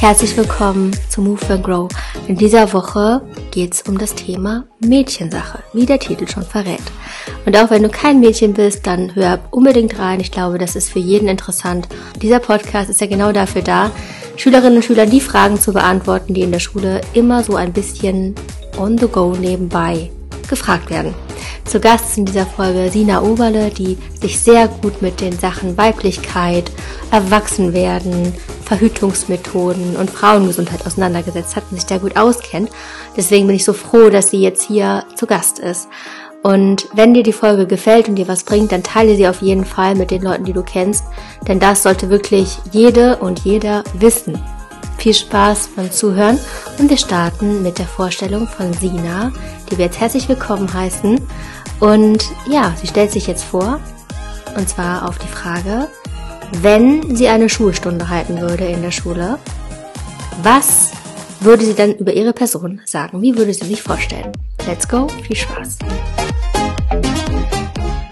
Herzlich willkommen zu Move and Grow. In dieser Woche geht es um das Thema Mädchensache, wie der Titel schon verrät. Und auch wenn du kein Mädchen bist, dann hör unbedingt rein. Ich glaube, das ist für jeden interessant. Dieser Podcast ist ja genau dafür da, Schülerinnen und Schülern die Fragen zu beantworten, die in der Schule immer so ein bisschen on the go nebenbei gefragt werden. Zu Gast in dieser Folge Sina Oberle, die sich sehr gut mit den Sachen Weiblichkeit, Erwachsenwerden, Verhütungsmethoden und Frauengesundheit auseinandergesetzt hat und sich da gut auskennt. Deswegen bin ich so froh, dass sie jetzt hier zu Gast ist. Und wenn dir die Folge gefällt und dir was bringt, dann teile sie auf jeden Fall mit den Leuten, die du kennst, denn das sollte wirklich jede und jeder wissen. Viel Spaß beim Zuhören und wir starten mit der Vorstellung von Sina, die wir jetzt herzlich willkommen heißen. Und ja, sie stellt sich jetzt vor, und zwar auf die Frage, wenn sie eine Schulstunde halten würde in der Schule, was würde sie dann über ihre Person sagen? Wie würde sie sich vorstellen? Let's go, viel Spaß.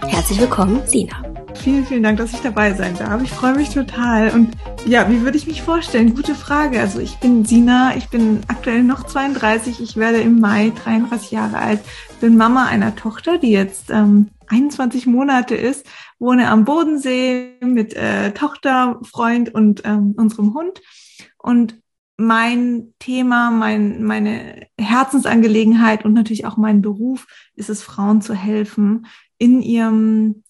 Herzlich willkommen, Sina. Vielen, vielen Dank, dass ich dabei sein darf. Ich freue mich total. Und ja, wie würde ich mich vorstellen? Gute Frage. Also ich bin Sina, ich bin aktuell noch 32, ich werde im Mai 33 Jahre alt, bin Mama einer Tochter, die jetzt ähm, 21 Monate ist, wohne am Bodensee mit äh, Tochter, Freund und ähm, unserem Hund. Und mein Thema, mein, meine Herzensangelegenheit und natürlich auch mein Beruf ist es, Frauen zu helfen, in ihrem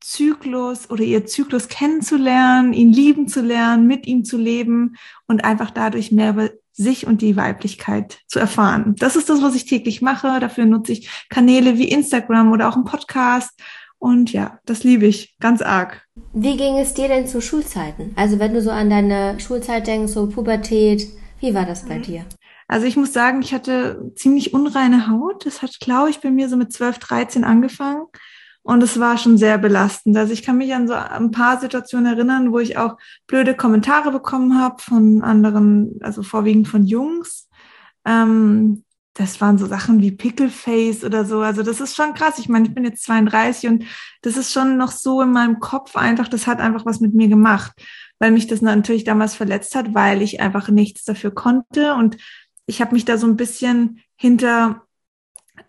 Zyklus oder ihr Zyklus kennenzulernen, ihn lieben zu lernen, mit ihm zu leben und einfach dadurch mehr sich und die Weiblichkeit zu erfahren. Das ist das, was ich täglich mache. Dafür nutze ich Kanäle wie Instagram oder auch einen Podcast. Und ja, das liebe ich ganz arg. Wie ging es dir denn zu Schulzeiten? Also wenn du so an deine Schulzeit denkst, so Pubertät, wie war das bei mhm. dir? Also ich muss sagen, ich hatte ziemlich unreine Haut. Das hat, glaube ich, bei mir so mit 12, 13 angefangen. Und es war schon sehr belastend. Also ich kann mich an so ein paar Situationen erinnern, wo ich auch blöde Kommentare bekommen habe von anderen, also vorwiegend von Jungs. Ähm, das waren so Sachen wie Pickleface oder so. Also das ist schon krass. Ich meine, ich bin jetzt 32 und das ist schon noch so in meinem Kopf einfach, das hat einfach was mit mir gemacht, weil mich das natürlich damals verletzt hat, weil ich einfach nichts dafür konnte und ich habe mich da so ein bisschen hinter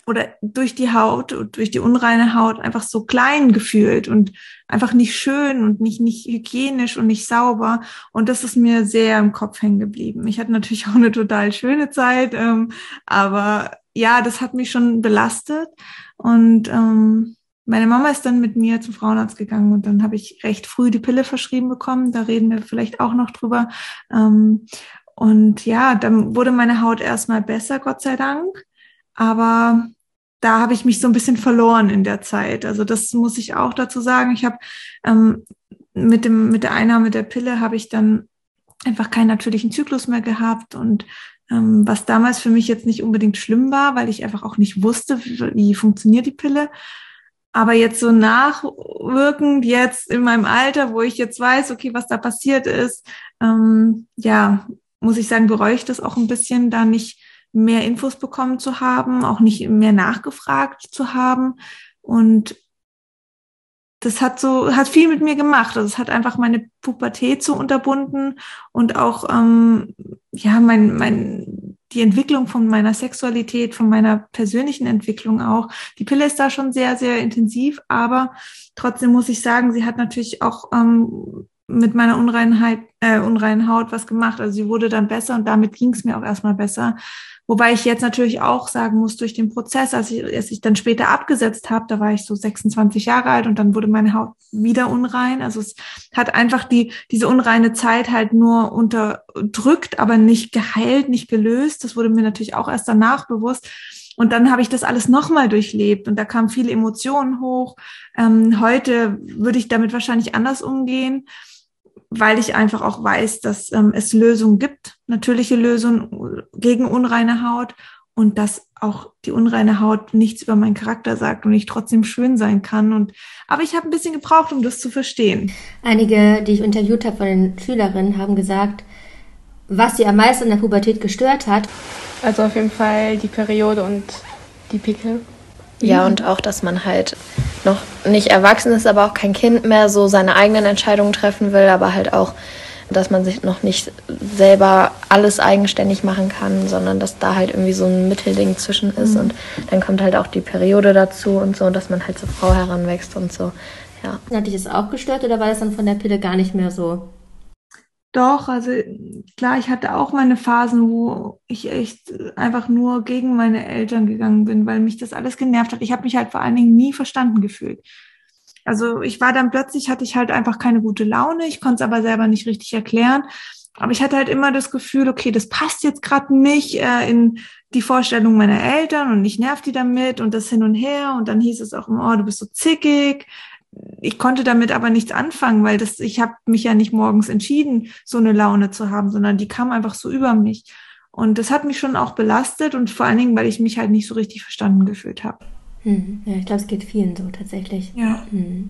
oder durch die Haut und durch die unreine Haut einfach so klein gefühlt und einfach nicht schön und nicht, nicht hygienisch und nicht sauber. Und das ist mir sehr im Kopf hängen geblieben. Ich hatte natürlich auch eine total schöne Zeit, ähm, aber ja, das hat mich schon belastet. Und ähm, meine Mama ist dann mit mir zum Frauenarzt gegangen und dann habe ich recht früh die Pille verschrieben bekommen. Da reden wir vielleicht auch noch drüber. Ähm, und ja, dann wurde meine Haut erstmal besser, Gott sei Dank. Aber da habe ich mich so ein bisschen verloren in der Zeit. Also das muss ich auch dazu sagen. Ich habe ähm, mit dem mit der Einnahme der Pille habe ich dann einfach keinen natürlichen Zyklus mehr gehabt und ähm, was damals für mich jetzt nicht unbedingt schlimm war, weil ich einfach auch nicht wusste, wie, wie funktioniert die Pille. Aber jetzt so nachwirkend, jetzt in meinem Alter, wo ich jetzt weiß, okay, was da passiert ist, ähm, ja, muss ich sagen, bereue ich das auch ein bisschen, da nicht mehr Infos bekommen zu haben, auch nicht mehr nachgefragt zu haben. Und das hat so, hat viel mit mir gemacht. Also es hat einfach meine Pubertät so unterbunden und auch ähm, ja mein, mein, die Entwicklung von meiner Sexualität, von meiner persönlichen Entwicklung auch. Die Pille ist da schon sehr, sehr intensiv, aber trotzdem muss ich sagen, sie hat natürlich auch ähm, mit meiner Unreinheit, äh, unreinen Haut was gemacht. Also sie wurde dann besser und damit ging es mir auch erstmal besser. Wobei ich jetzt natürlich auch sagen muss, durch den Prozess, als ich, als ich dann später abgesetzt habe, da war ich so 26 Jahre alt und dann wurde meine Haut wieder unrein. Also es hat einfach die, diese unreine Zeit halt nur unterdrückt, aber nicht geheilt, nicht gelöst. Das wurde mir natürlich auch erst danach bewusst. Und dann habe ich das alles nochmal durchlebt und da kamen viele Emotionen hoch. Ähm, heute würde ich damit wahrscheinlich anders umgehen weil ich einfach auch weiß, dass ähm, es Lösungen gibt, natürliche Lösungen gegen unreine Haut und dass auch die unreine Haut nichts über meinen Charakter sagt und ich trotzdem schön sein kann. Und aber ich habe ein bisschen gebraucht, um das zu verstehen. Einige, die ich interviewt habe von den Schülerinnen, haben gesagt, was sie am meisten in der Pubertät gestört hat. Also auf jeden Fall die Periode und die Pickel. Ja, und auch, dass man halt noch nicht erwachsen ist, aber auch kein Kind mehr so seine eigenen Entscheidungen treffen will, aber halt auch dass man sich noch nicht selber alles eigenständig machen kann, sondern dass da halt irgendwie so ein Mittelding zwischen ist. Mhm. Und dann kommt halt auch die Periode dazu und so, dass man halt zur Frau heranwächst und so. Ja. Hat dich das auch gestört oder war das dann von der Pille gar nicht mehr so? Doch, also klar, ich hatte auch meine Phasen, wo ich echt einfach nur gegen meine Eltern gegangen bin, weil mich das alles genervt hat. Ich habe mich halt vor allen Dingen nie verstanden gefühlt. Also ich war dann plötzlich, hatte ich halt einfach keine gute Laune, ich konnte es aber selber nicht richtig erklären. Aber ich hatte halt immer das Gefühl, okay, das passt jetzt gerade nicht äh, in die Vorstellung meiner Eltern und ich nerv die damit und das hin und her. Und dann hieß es auch immer, oh, du bist so zickig, ich konnte damit aber nichts anfangen, weil das, ich habe mich ja nicht morgens entschieden, so eine Laune zu haben, sondern die kam einfach so über mich. Und das hat mich schon auch belastet und vor allen Dingen, weil ich mich halt nicht so richtig verstanden gefühlt habe. Hm. Ja, ich glaube, es geht vielen so tatsächlich. Ja. Hm.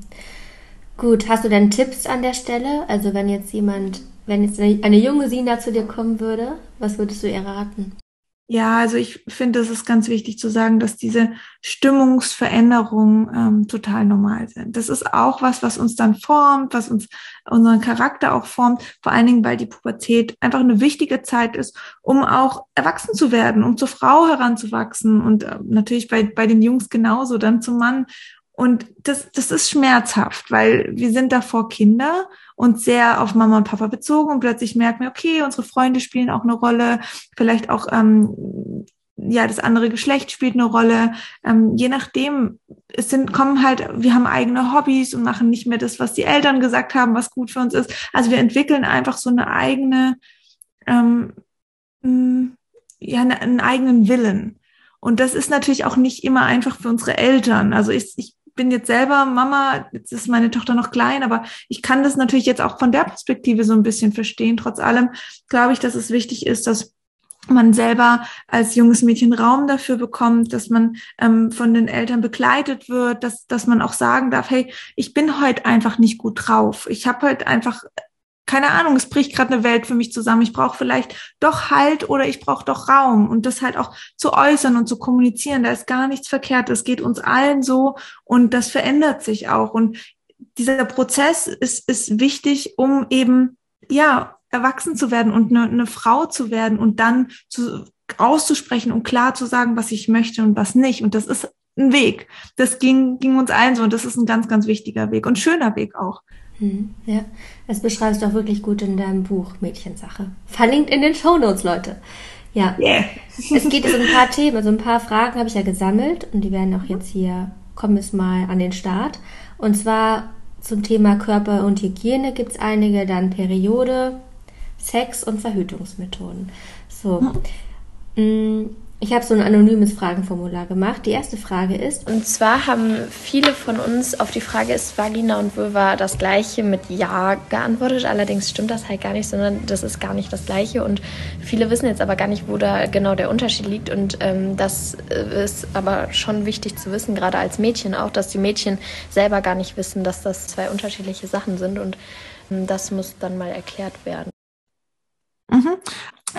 Gut, hast du denn Tipps an der Stelle? Also wenn jetzt jemand, wenn jetzt eine, eine junge Sina zu dir kommen würde, was würdest du ihr raten? Ja, also ich finde, es ist ganz wichtig zu sagen, dass diese Stimmungsveränderungen ähm, total normal sind. Das ist auch was, was uns dann formt, was uns unseren Charakter auch formt, vor allen Dingen, weil die Pubertät einfach eine wichtige Zeit ist, um auch erwachsen zu werden, um zur Frau heranzuwachsen und äh, natürlich bei, bei den Jungs genauso, dann zum Mann. Und das, das ist schmerzhaft, weil wir sind davor Kinder und sehr auf Mama und Papa bezogen und plötzlich merken wir, okay, unsere Freunde spielen auch eine Rolle, vielleicht auch ähm, ja das andere Geschlecht spielt eine Rolle. Ähm, je nachdem, es sind kommen halt, wir haben eigene Hobbys und machen nicht mehr das, was die Eltern gesagt haben, was gut für uns ist. Also wir entwickeln einfach so eine eigene, ähm, ja, einen eigenen Willen. Und das ist natürlich auch nicht immer einfach für unsere Eltern. Also ich, ich bin jetzt selber Mama, jetzt ist meine Tochter noch klein, aber ich kann das natürlich jetzt auch von der Perspektive so ein bisschen verstehen. Trotz allem glaube ich, dass es wichtig ist, dass man selber als junges Mädchen Raum dafür bekommt, dass man ähm, von den Eltern begleitet wird, dass, dass man auch sagen darf, hey, ich bin heute einfach nicht gut drauf. Ich habe heute einfach keine Ahnung, es bricht gerade eine Welt für mich zusammen. Ich brauche vielleicht doch Halt oder ich brauche doch Raum und das halt auch zu äußern und zu kommunizieren. Da ist gar nichts verkehrt. Es geht uns allen so und das verändert sich auch. Und dieser Prozess ist, ist wichtig, um eben, ja, erwachsen zu werden und eine, eine Frau zu werden und dann zu, auszusprechen und klar zu sagen, was ich möchte und was nicht. Und das ist ein Weg. Das ging, ging uns allen so und das ist ein ganz, ganz wichtiger Weg und schöner Weg auch. Hm, ja, das beschreibst du auch wirklich gut in deinem Buch Mädchensache. Verlinkt in den Shownotes, Leute. Ja. Yeah. es geht um ein paar Themen, also ein paar Fragen habe ich ja gesammelt und die werden auch jetzt hier, kommen es mal an den Start. Und zwar zum Thema Körper und Hygiene gibt es einige, dann Periode, Sex und Verhütungsmethoden. So. Hm. Ich habe so ein anonymes Fragenformular gemacht. Die erste Frage ist. Und zwar haben viele von uns auf die Frage, ist Vagina und Vulva das gleiche mit Ja geantwortet. Allerdings stimmt das halt gar nicht, sondern das ist gar nicht das gleiche. Und viele wissen jetzt aber gar nicht, wo da genau der Unterschied liegt. Und ähm, das ist aber schon wichtig zu wissen, gerade als Mädchen auch, dass die Mädchen selber gar nicht wissen, dass das zwei unterschiedliche Sachen sind. Und ähm, das muss dann mal erklärt werden. Mhm.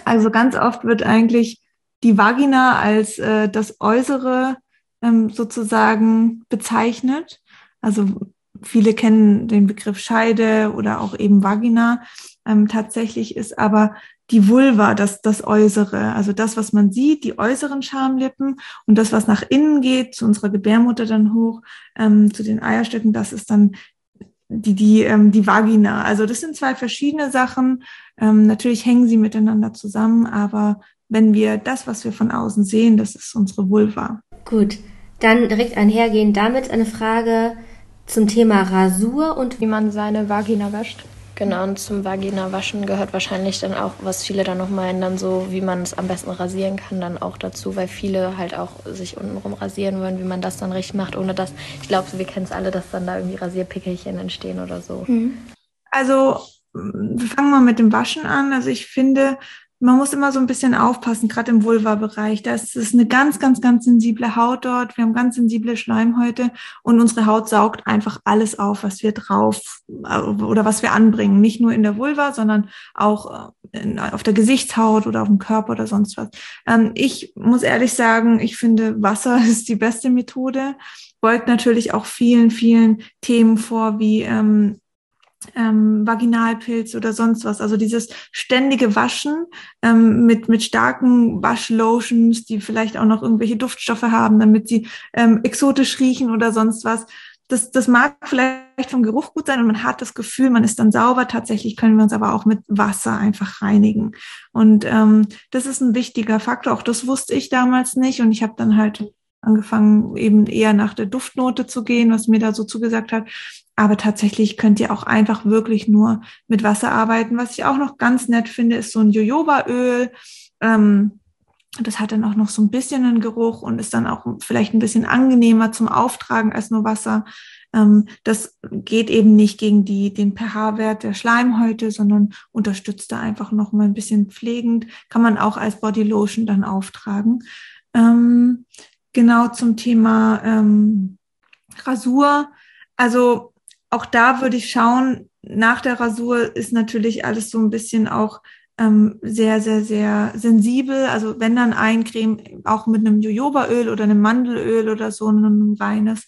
Also ganz oft wird eigentlich die Vagina als äh, das Äußere ähm, sozusagen bezeichnet. Also viele kennen den Begriff Scheide oder auch eben Vagina. Ähm, tatsächlich ist aber die Vulva das, das Äußere, also das, was man sieht, die äußeren Schamlippen und das, was nach innen geht, zu unserer Gebärmutter dann hoch, ähm, zu den Eierstöcken, das ist dann die, die, ähm, die Vagina. Also das sind zwei verschiedene Sachen. Ähm, natürlich hängen sie miteinander zusammen, aber wenn wir das, was wir von außen sehen, das ist unsere Vulva. Gut, dann direkt einhergehend damit eine Frage zum Thema Rasur und wie man seine Vagina wäscht. Genau, und zum Vagina waschen gehört wahrscheinlich dann auch, was viele dann noch meinen, dann so, wie man es am besten rasieren kann, dann auch dazu, weil viele halt auch sich untenrum rasieren wollen, wie man das dann richtig macht, ohne dass, ich glaube, wir kennen es alle, dass dann da irgendwie Rasierpickelchen entstehen oder so. Mhm. Also, wir fangen mal mit dem Waschen an. Also ich finde, man muss immer so ein bisschen aufpassen, gerade im Vulva-Bereich. Da ist eine ganz, ganz, ganz sensible Haut dort. Wir haben ganz sensible Schleimhäute und unsere Haut saugt einfach alles auf, was wir drauf äh, oder was wir anbringen. Nicht nur in der Vulva, sondern auch äh, in, auf der Gesichtshaut oder auf dem Körper oder sonst was. Ähm, ich muss ehrlich sagen, ich finde, Wasser ist die beste Methode. Beugt natürlich auch vielen, vielen Themen vor, wie ähm, ähm, Vaginalpilz oder sonst was. Also dieses ständige Waschen ähm, mit, mit starken Waschlotions, die vielleicht auch noch irgendwelche Duftstoffe haben, damit sie ähm, exotisch riechen oder sonst was. Das, das mag vielleicht vom Geruch gut sein und man hat das Gefühl, man ist dann sauber. Tatsächlich können wir uns aber auch mit Wasser einfach reinigen. Und ähm, das ist ein wichtiger Faktor. Auch das wusste ich damals nicht. Und ich habe dann halt angefangen, eben eher nach der Duftnote zu gehen, was mir da so zugesagt hat. Aber tatsächlich könnt ihr auch einfach wirklich nur mit Wasser arbeiten. Was ich auch noch ganz nett finde, ist so ein Jojobaöl. Ähm, das hat dann auch noch so ein bisschen einen Geruch und ist dann auch vielleicht ein bisschen angenehmer zum Auftragen als nur Wasser. Ähm, das geht eben nicht gegen die, den pH-Wert der Schleimhäute, sondern unterstützt da einfach noch mal ein bisschen pflegend. Kann man auch als Bodylotion dann auftragen. Ähm, genau zum Thema ähm, Rasur. Also auch da würde ich schauen, nach der Rasur ist natürlich alles so ein bisschen auch ähm, sehr, sehr, sehr sensibel. Also wenn dann Eincreme, auch mit einem Jojobaöl oder einem Mandelöl oder so, ein reines.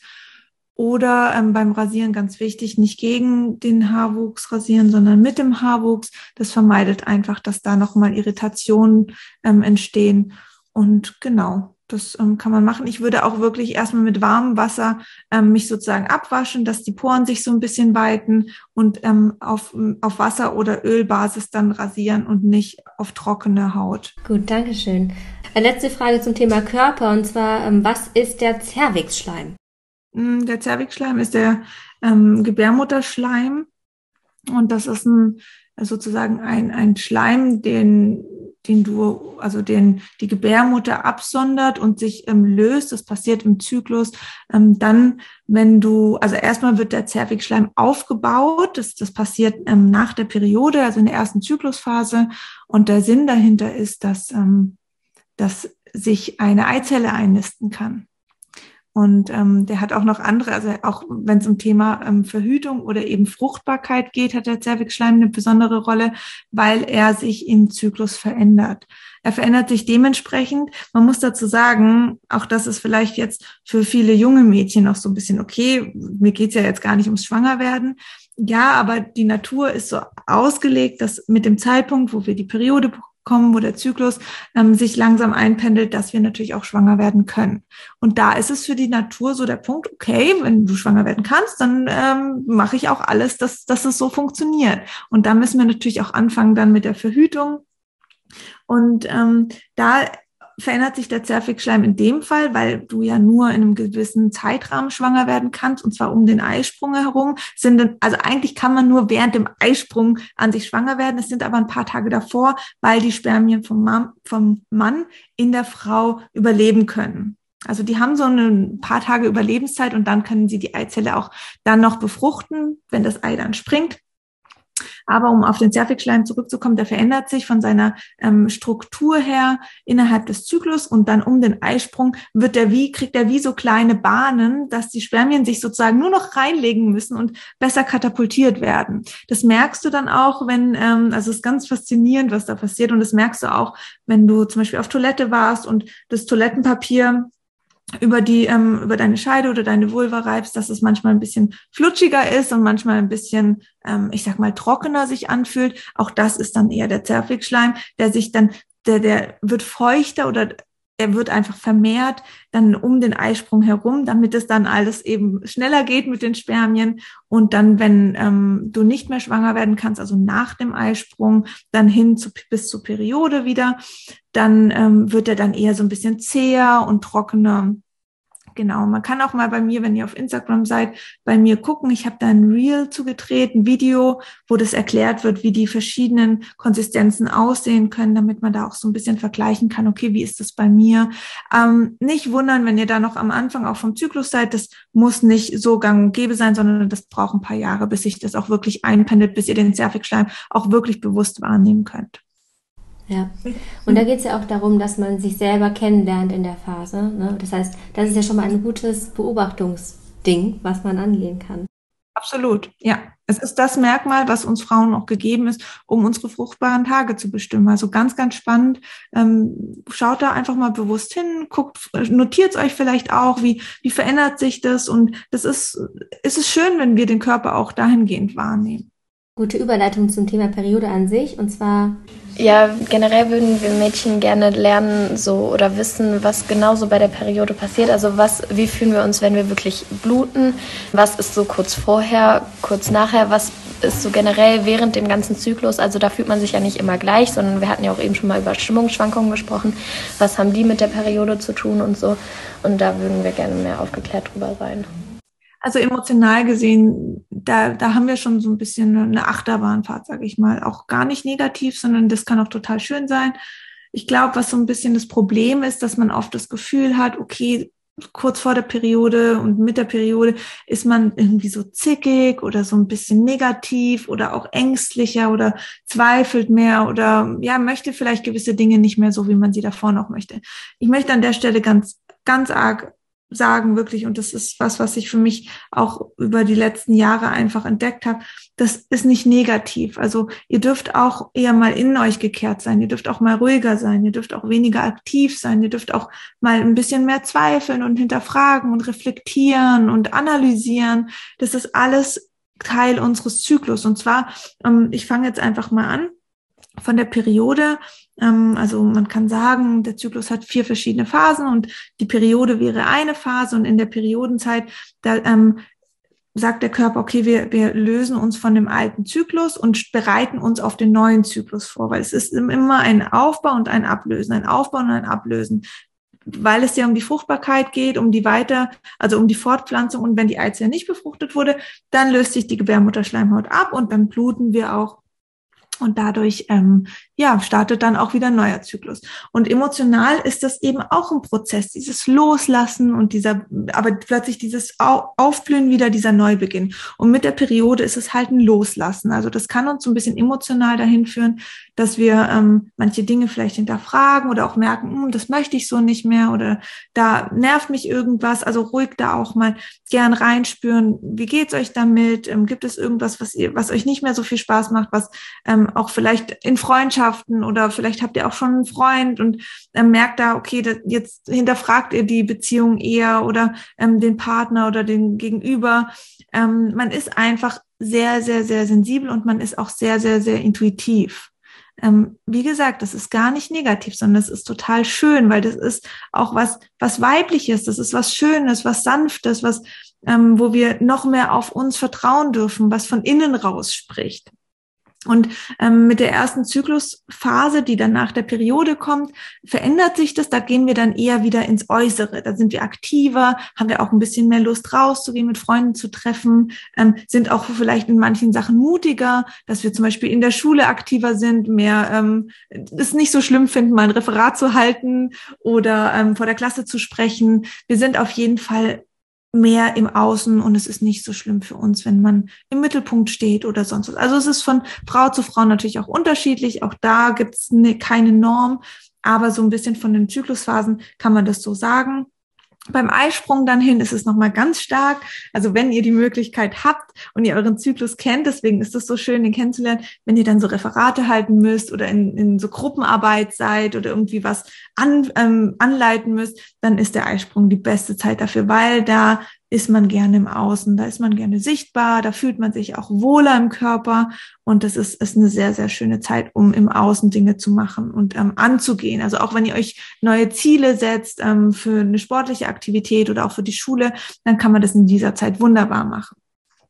Oder ähm, beim Rasieren ganz wichtig, nicht gegen den Haarwuchs rasieren, sondern mit dem Haarwuchs. Das vermeidet einfach, dass da nochmal Irritationen ähm, entstehen. Und genau, das ähm, kann man machen. Ich würde auch wirklich erstmal mit warmem Wasser ähm, mich sozusagen abwaschen, dass die Poren sich so ein bisschen weiten und ähm, auf, auf Wasser- oder Ölbasis dann rasieren und nicht auf trockene Haut. Gut, Dankeschön. Eine letzte Frage zum Thema Körper und zwar, ähm, was ist der Zervixschleim? Mm, der Zervixschleim ist der ähm, Gebärmutterschleim und das ist ein sozusagen ein, ein Schleim, den den du, also den die Gebärmutter absondert und sich ähm, löst. Das passiert im Zyklus. Ähm, dann, wenn du, also erstmal wird der Zervixschleim aufgebaut. Das, das passiert ähm, nach der Periode, also in der ersten Zyklusphase. Und der Sinn dahinter ist, dass, ähm, dass sich eine Eizelle einnisten kann. Und ähm, der hat auch noch andere, also auch wenn es um Thema ähm, Verhütung oder eben Fruchtbarkeit geht, hat der Zervixschleim eine besondere Rolle, weil er sich im Zyklus verändert. Er verändert sich dementsprechend. Man muss dazu sagen, auch das ist vielleicht jetzt für viele junge Mädchen noch so ein bisschen okay. Mir geht's ja jetzt gar nicht ums Schwangerwerden. Ja, aber die Natur ist so ausgelegt, dass mit dem Zeitpunkt, wo wir die Periode kommen, wo der Zyklus ähm, sich langsam einpendelt, dass wir natürlich auch schwanger werden können. Und da ist es für die Natur so der Punkt, okay, wenn du schwanger werden kannst, dann ähm, mache ich auch alles, dass, dass es so funktioniert. Und da müssen wir natürlich auch anfangen dann mit der Verhütung. Und ähm, da verändert sich der Zervixschleim in dem Fall, weil du ja nur in einem gewissen Zeitrahmen schwanger werden kannst, und zwar um den Eisprung herum. Sind, also eigentlich kann man nur während dem Eisprung an sich schwanger werden. Es sind aber ein paar Tage davor, weil die Spermien vom, Mann, vom Mann in der Frau überleben können. Also die haben so ein paar Tage Überlebenszeit und dann können sie die Eizelle auch dann noch befruchten, wenn das Ei dann springt. Aber um auf den Zervixschleim zurückzukommen, der verändert sich von seiner ähm, Struktur her innerhalb des Zyklus und dann um den Eisprung wird der wie, kriegt er wie so kleine Bahnen, dass die Spermien sich sozusagen nur noch reinlegen müssen und besser katapultiert werden. Das merkst du dann auch, wenn, ähm, also es ist ganz faszinierend, was da passiert und das merkst du auch, wenn du zum Beispiel auf Toilette warst und das Toilettenpapier über die ähm, über deine Scheide oder deine Vulva reibst, dass es manchmal ein bisschen flutschiger ist und manchmal ein bisschen, ähm, ich sag mal, trockener sich anfühlt. Auch das ist dann eher der Zervixschleim, der sich dann, der der wird feuchter oder er wird einfach vermehrt dann um den Eisprung herum, damit es dann alles eben schneller geht mit den Spermien. Und dann, wenn ähm, du nicht mehr schwanger werden kannst, also nach dem Eisprung, dann hin zu, bis zur Periode wieder, dann ähm, wird er dann eher so ein bisschen zäher und trockener. Genau, man kann auch mal bei mir, wenn ihr auf Instagram seid, bei mir gucken. Ich habe da ein Reel zugedreht, ein Video, wo das erklärt wird, wie die verschiedenen Konsistenzen aussehen können, damit man da auch so ein bisschen vergleichen kann, okay, wie ist das bei mir? Ähm, nicht wundern, wenn ihr da noch am Anfang auch vom Zyklus seid, das muss nicht so gang und gäbe sein, sondern das braucht ein paar Jahre, bis sich das auch wirklich einpendelt, bis ihr den Zervixschleim auch wirklich bewusst wahrnehmen könnt. Ja. Und da geht es ja auch darum, dass man sich selber kennenlernt in der Phase. Ne? Das heißt, das ist ja schon mal ein gutes Beobachtungsding, was man angehen kann. Absolut, ja. Es ist das Merkmal, was uns Frauen auch gegeben ist, um unsere fruchtbaren Tage zu bestimmen. Also ganz, ganz spannend. Ähm, schaut da einfach mal bewusst hin, guckt, notiert euch vielleicht auch, wie, wie verändert sich das. Und das ist, ist es schön, wenn wir den Körper auch dahingehend wahrnehmen. Gute Überleitung zum Thema Periode an sich und zwar ja, generell würden wir Mädchen gerne lernen so oder wissen, was genau so bei der Periode passiert. Also was, wie fühlen wir uns, wenn wir wirklich bluten? Was ist so kurz vorher, kurz nachher? Was ist so generell während dem ganzen Zyklus? Also da fühlt man sich ja nicht immer gleich, sondern wir hatten ja auch eben schon mal über Stimmungsschwankungen gesprochen. Was haben die mit der Periode zu tun und so? Und da würden wir gerne mehr aufgeklärt drüber sein. Also emotional gesehen, da, da haben wir schon so ein bisschen eine Achterbahnfahrt, sage ich mal. Auch gar nicht negativ, sondern das kann auch total schön sein. Ich glaube, was so ein bisschen das Problem ist, dass man oft das Gefühl hat, okay, kurz vor der Periode und mit der Periode ist man irgendwie so zickig oder so ein bisschen negativ oder auch ängstlicher oder zweifelt mehr oder ja, möchte vielleicht gewisse Dinge nicht mehr so, wie man sie davor noch möchte. Ich möchte an der Stelle ganz, ganz arg sagen, wirklich, und das ist was, was ich für mich auch über die letzten Jahre einfach entdeckt habe, das ist nicht negativ. Also ihr dürft auch eher mal in euch gekehrt sein, ihr dürft auch mal ruhiger sein, ihr dürft auch weniger aktiv sein, ihr dürft auch mal ein bisschen mehr zweifeln und hinterfragen und reflektieren und analysieren. Das ist alles Teil unseres Zyklus. Und zwar, ähm, ich fange jetzt einfach mal an von der Periode. Ähm, also man kann sagen, der Zyklus hat vier verschiedene Phasen und die Periode wäre eine Phase und in der Periodenzeit, da ähm, sagt der Körper, okay, wir, wir lösen uns von dem alten Zyklus und bereiten uns auf den neuen Zyklus vor, weil es ist immer ein Aufbau und ein Ablösen, ein Aufbau und ein Ablösen weil es ja um die Fruchtbarkeit geht, um die weiter, also um die Fortpflanzung und wenn die Eizelle nicht befruchtet wurde, dann löst sich die Gebärmutterschleimhaut ab und dann bluten wir auch und dadurch ähm, ja startet dann auch wieder ein neuer Zyklus. Und emotional ist das eben auch ein Prozess, dieses Loslassen und dieser, aber plötzlich dieses Aufblühen wieder, dieser Neubeginn. Und mit der Periode ist es halt ein Loslassen. Also das kann uns so ein bisschen emotional dahin führen, dass wir ähm, manche Dinge vielleicht hinterfragen oder auch merken, hm, das möchte ich so nicht mehr oder da nervt mich irgendwas. Also ruhig da auch mal gern reinspüren. Wie geht's euch damit? Ähm, gibt es irgendwas, was ihr, was euch nicht mehr so viel Spaß macht, was ähm, auch vielleicht in Freundschaften oder vielleicht habt ihr auch schon einen Freund und ähm, merkt da, okay, das, jetzt hinterfragt ihr die Beziehung eher oder ähm, den Partner oder den Gegenüber. Ähm, man ist einfach sehr, sehr, sehr sensibel und man ist auch sehr, sehr, sehr intuitiv ähm, wie gesagt, das ist gar nicht negativ, sondern es ist total schön, weil das ist auch was, was weibliches, das ist was Schönes, was Sanftes, was, ähm, wo wir noch mehr auf uns vertrauen dürfen, was von innen raus spricht. Und ähm, mit der ersten Zyklusphase, die dann nach der Periode kommt, verändert sich das. Da gehen wir dann eher wieder ins Äußere. Da sind wir aktiver, haben wir auch ein bisschen mehr Lust rauszugehen, mit Freunden zu treffen, ähm, sind auch vielleicht in manchen Sachen mutiger, dass wir zum Beispiel in der Schule aktiver sind, mehr ähm, es nicht so schlimm finden, mal ein Referat zu halten oder ähm, vor der Klasse zu sprechen. Wir sind auf jeden Fall mehr im Außen und es ist nicht so schlimm für uns, wenn man im Mittelpunkt steht oder sonst was. Also es ist von Frau zu Frau natürlich auch unterschiedlich. Auch da gibt es ne, keine Norm, aber so ein bisschen von den Zyklusphasen kann man das so sagen. Beim Eisprung dann hin ist es nochmal ganz stark. Also wenn ihr die Möglichkeit habt und ihr euren Zyklus kennt, deswegen ist es so schön, den kennenzulernen, wenn ihr dann so Referate halten müsst oder in, in so Gruppenarbeit seid oder irgendwie was an, ähm, anleiten müsst, dann ist der Eisprung die beste Zeit dafür, weil da ist man gerne im Außen, da ist man gerne sichtbar, da fühlt man sich auch wohler im Körper und das ist, ist eine sehr, sehr schöne Zeit, um im Außen Dinge zu machen und ähm, anzugehen. Also auch wenn ihr euch neue Ziele setzt ähm, für eine sportliche Aktivität oder auch für die Schule, dann kann man das in dieser Zeit wunderbar machen.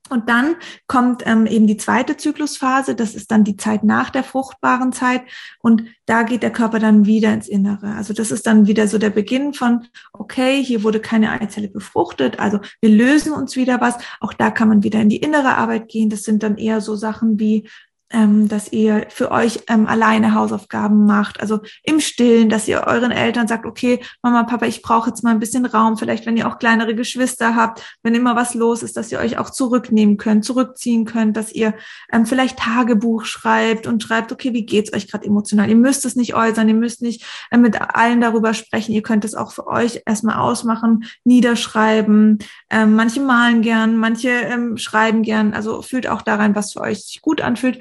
Und dann kommt ähm, eben die zweite Zyklusphase, das ist dann die Zeit nach der fruchtbaren Zeit und da geht der Körper dann wieder ins Innere. Also das ist dann wieder so der Beginn von, okay, hier wurde keine Eizelle befruchtet, also wir lösen uns wieder was. Auch da kann man wieder in die innere Arbeit gehen. Das sind dann eher so Sachen wie ähm, dass ihr für euch ähm, alleine Hausaufgaben macht, also im Stillen, dass ihr euren Eltern sagt, okay, Mama, Papa, ich brauche jetzt mal ein bisschen Raum, vielleicht wenn ihr auch kleinere Geschwister habt, wenn immer was los ist, dass ihr euch auch zurücknehmen könnt, zurückziehen könnt, dass ihr ähm, vielleicht Tagebuch schreibt und schreibt, okay, wie geht's euch gerade emotional? Ihr müsst es nicht äußern, ihr müsst nicht äh, mit allen darüber sprechen, ihr könnt es auch für euch erstmal ausmachen, niederschreiben. Ähm, manche malen gern, manche ähm, schreiben gern, also fühlt auch daran, was für euch sich gut anfühlt.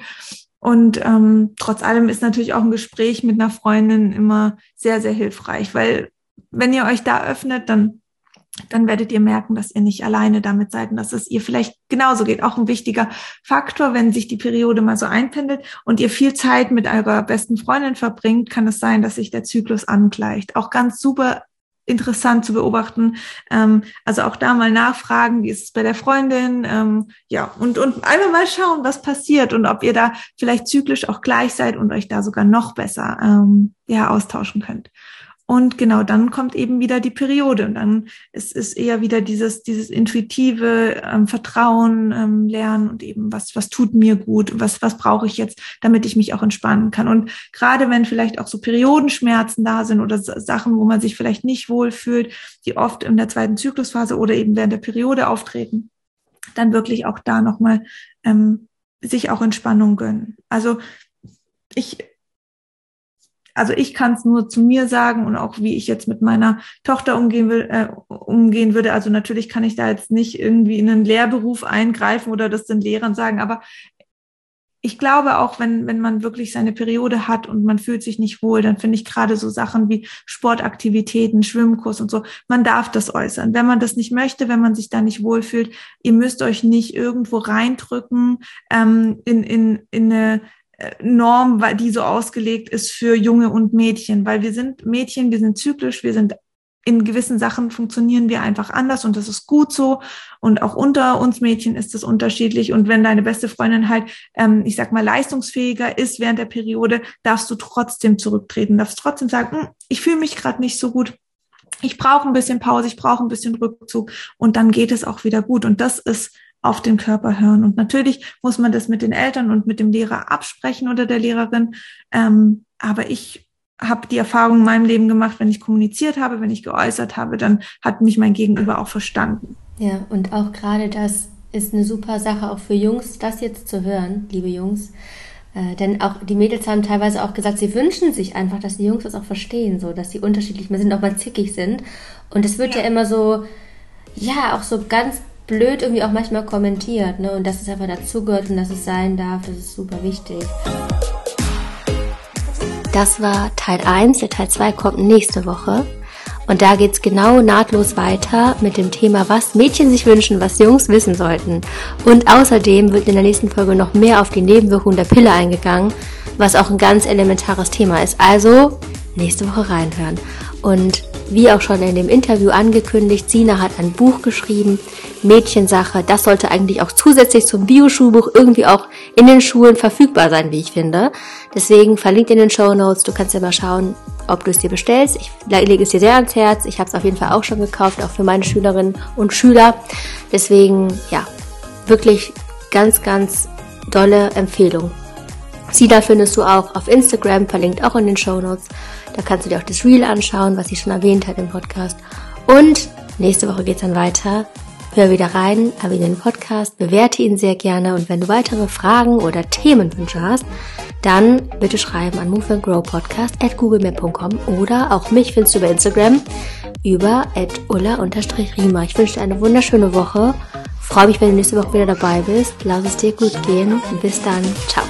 Und ähm, trotz allem ist natürlich auch ein Gespräch mit einer Freundin immer sehr, sehr hilfreich, weil wenn ihr euch da öffnet, dann dann werdet ihr merken, dass ihr nicht alleine damit seid und dass es ihr vielleicht genauso geht. Auch ein wichtiger Faktor, wenn sich die Periode mal so einpendelt und ihr viel Zeit mit eurer besten Freundin verbringt, kann es sein, dass sich der Zyklus angleicht. Auch ganz super interessant zu beobachten. Ähm, also auch da mal nachfragen, wie ist es bei der Freundin? Ähm, ja, und, und einfach mal schauen, was passiert und ob ihr da vielleicht zyklisch auch gleich seid und euch da sogar noch besser ähm, ja, austauschen könnt. Und genau, dann kommt eben wieder die Periode und dann ist es eher wieder dieses, dieses intuitive ähm, Vertrauen, ähm, Lernen und eben was, was tut mir gut, was, was brauche ich jetzt, damit ich mich auch entspannen kann. Und gerade wenn vielleicht auch so Periodenschmerzen da sind oder Sachen, wo man sich vielleicht nicht wohlfühlt, die oft in der zweiten Zyklusphase oder eben während der Periode auftreten, dann wirklich auch da nochmal ähm, sich auch Entspannung gönnen. Also ich also ich kann es nur zu mir sagen und auch wie ich jetzt mit meiner Tochter umgehen will, äh, umgehen würde. Also natürlich kann ich da jetzt nicht irgendwie in einen Lehrberuf eingreifen oder das den Lehrern sagen, aber ich glaube auch, wenn, wenn man wirklich seine Periode hat und man fühlt sich nicht wohl, dann finde ich gerade so Sachen wie Sportaktivitäten, Schwimmkurs und so, man darf das äußern. Wenn man das nicht möchte, wenn man sich da nicht wohlfühlt, ihr müsst euch nicht irgendwo reindrücken ähm, in, in, in eine Norm, die so ausgelegt ist für Junge und Mädchen, weil wir sind Mädchen, wir sind zyklisch, wir sind in gewissen Sachen funktionieren wir einfach anders und das ist gut so. Und auch unter uns Mädchen ist es unterschiedlich. Und wenn deine beste Freundin halt, ähm, ich sag mal, leistungsfähiger ist während der Periode, darfst du trotzdem zurücktreten, darfst trotzdem sagen, hm, ich fühle mich gerade nicht so gut. Ich brauche ein bisschen Pause, ich brauche ein bisschen Rückzug und dann geht es auch wieder gut. Und das ist auf den Körper hören. Und natürlich muss man das mit den Eltern und mit dem Lehrer absprechen oder der Lehrerin. Ähm, aber ich habe die Erfahrung in meinem Leben gemacht, wenn ich kommuniziert habe, wenn ich geäußert habe, dann hat mich mein Gegenüber auch verstanden. Ja, und auch gerade das ist eine super Sache auch für Jungs, das jetzt zu hören, liebe Jungs. Äh, denn auch die Mädels haben teilweise auch gesagt, sie wünschen sich einfach, dass die Jungs das auch verstehen, so dass sie unterschiedlich sind, auch mal zickig sind. Und es wird ja. ja immer so, ja, auch so ganz blöd irgendwie auch manchmal kommentiert, ne? Und dass es einfach dazugehört und dass es sein darf, das ist super wichtig. Das war Teil 1, der Teil 2 kommt nächste Woche. Und da geht's genau nahtlos weiter mit dem Thema, was Mädchen sich wünschen, was Jungs wissen sollten. Und außerdem wird in der nächsten Folge noch mehr auf die Nebenwirkungen der Pille eingegangen, was auch ein ganz elementares Thema ist. Also nächste Woche reinhören. Und wie auch schon in dem Interview angekündigt, Sina hat ein Buch geschrieben, Mädchensache. Das sollte eigentlich auch zusätzlich zum Bioschulbuch irgendwie auch in den Schulen verfügbar sein, wie ich finde. Deswegen verlinkt in den Show Notes. Du kannst ja mal schauen, ob du es dir bestellst. Ich lege es dir sehr ans Herz. Ich habe es auf jeden Fall auch schon gekauft, auch für meine Schülerinnen und Schüler. Deswegen, ja, wirklich ganz, ganz tolle Empfehlung. Sina findest du auch auf Instagram, verlinkt auch in den Show Notes. Da kannst du dir auch das Reel anschauen, was sie schon erwähnt hat im Podcast. Und nächste Woche geht's dann weiter. Hör wieder rein, abonniere den Podcast, bewerte ihn sehr gerne und wenn du weitere Fragen oder Themenwünsche hast, dann bitte schreiben an Move and Grow Podcast at googlemail.com oder auch mich findest du bei Instagram über at ulla-rima. Ich wünsche dir eine wunderschöne Woche. Freue mich, wenn du nächste Woche wieder dabei bist. Lass es dir gut gehen. Bis dann. Ciao.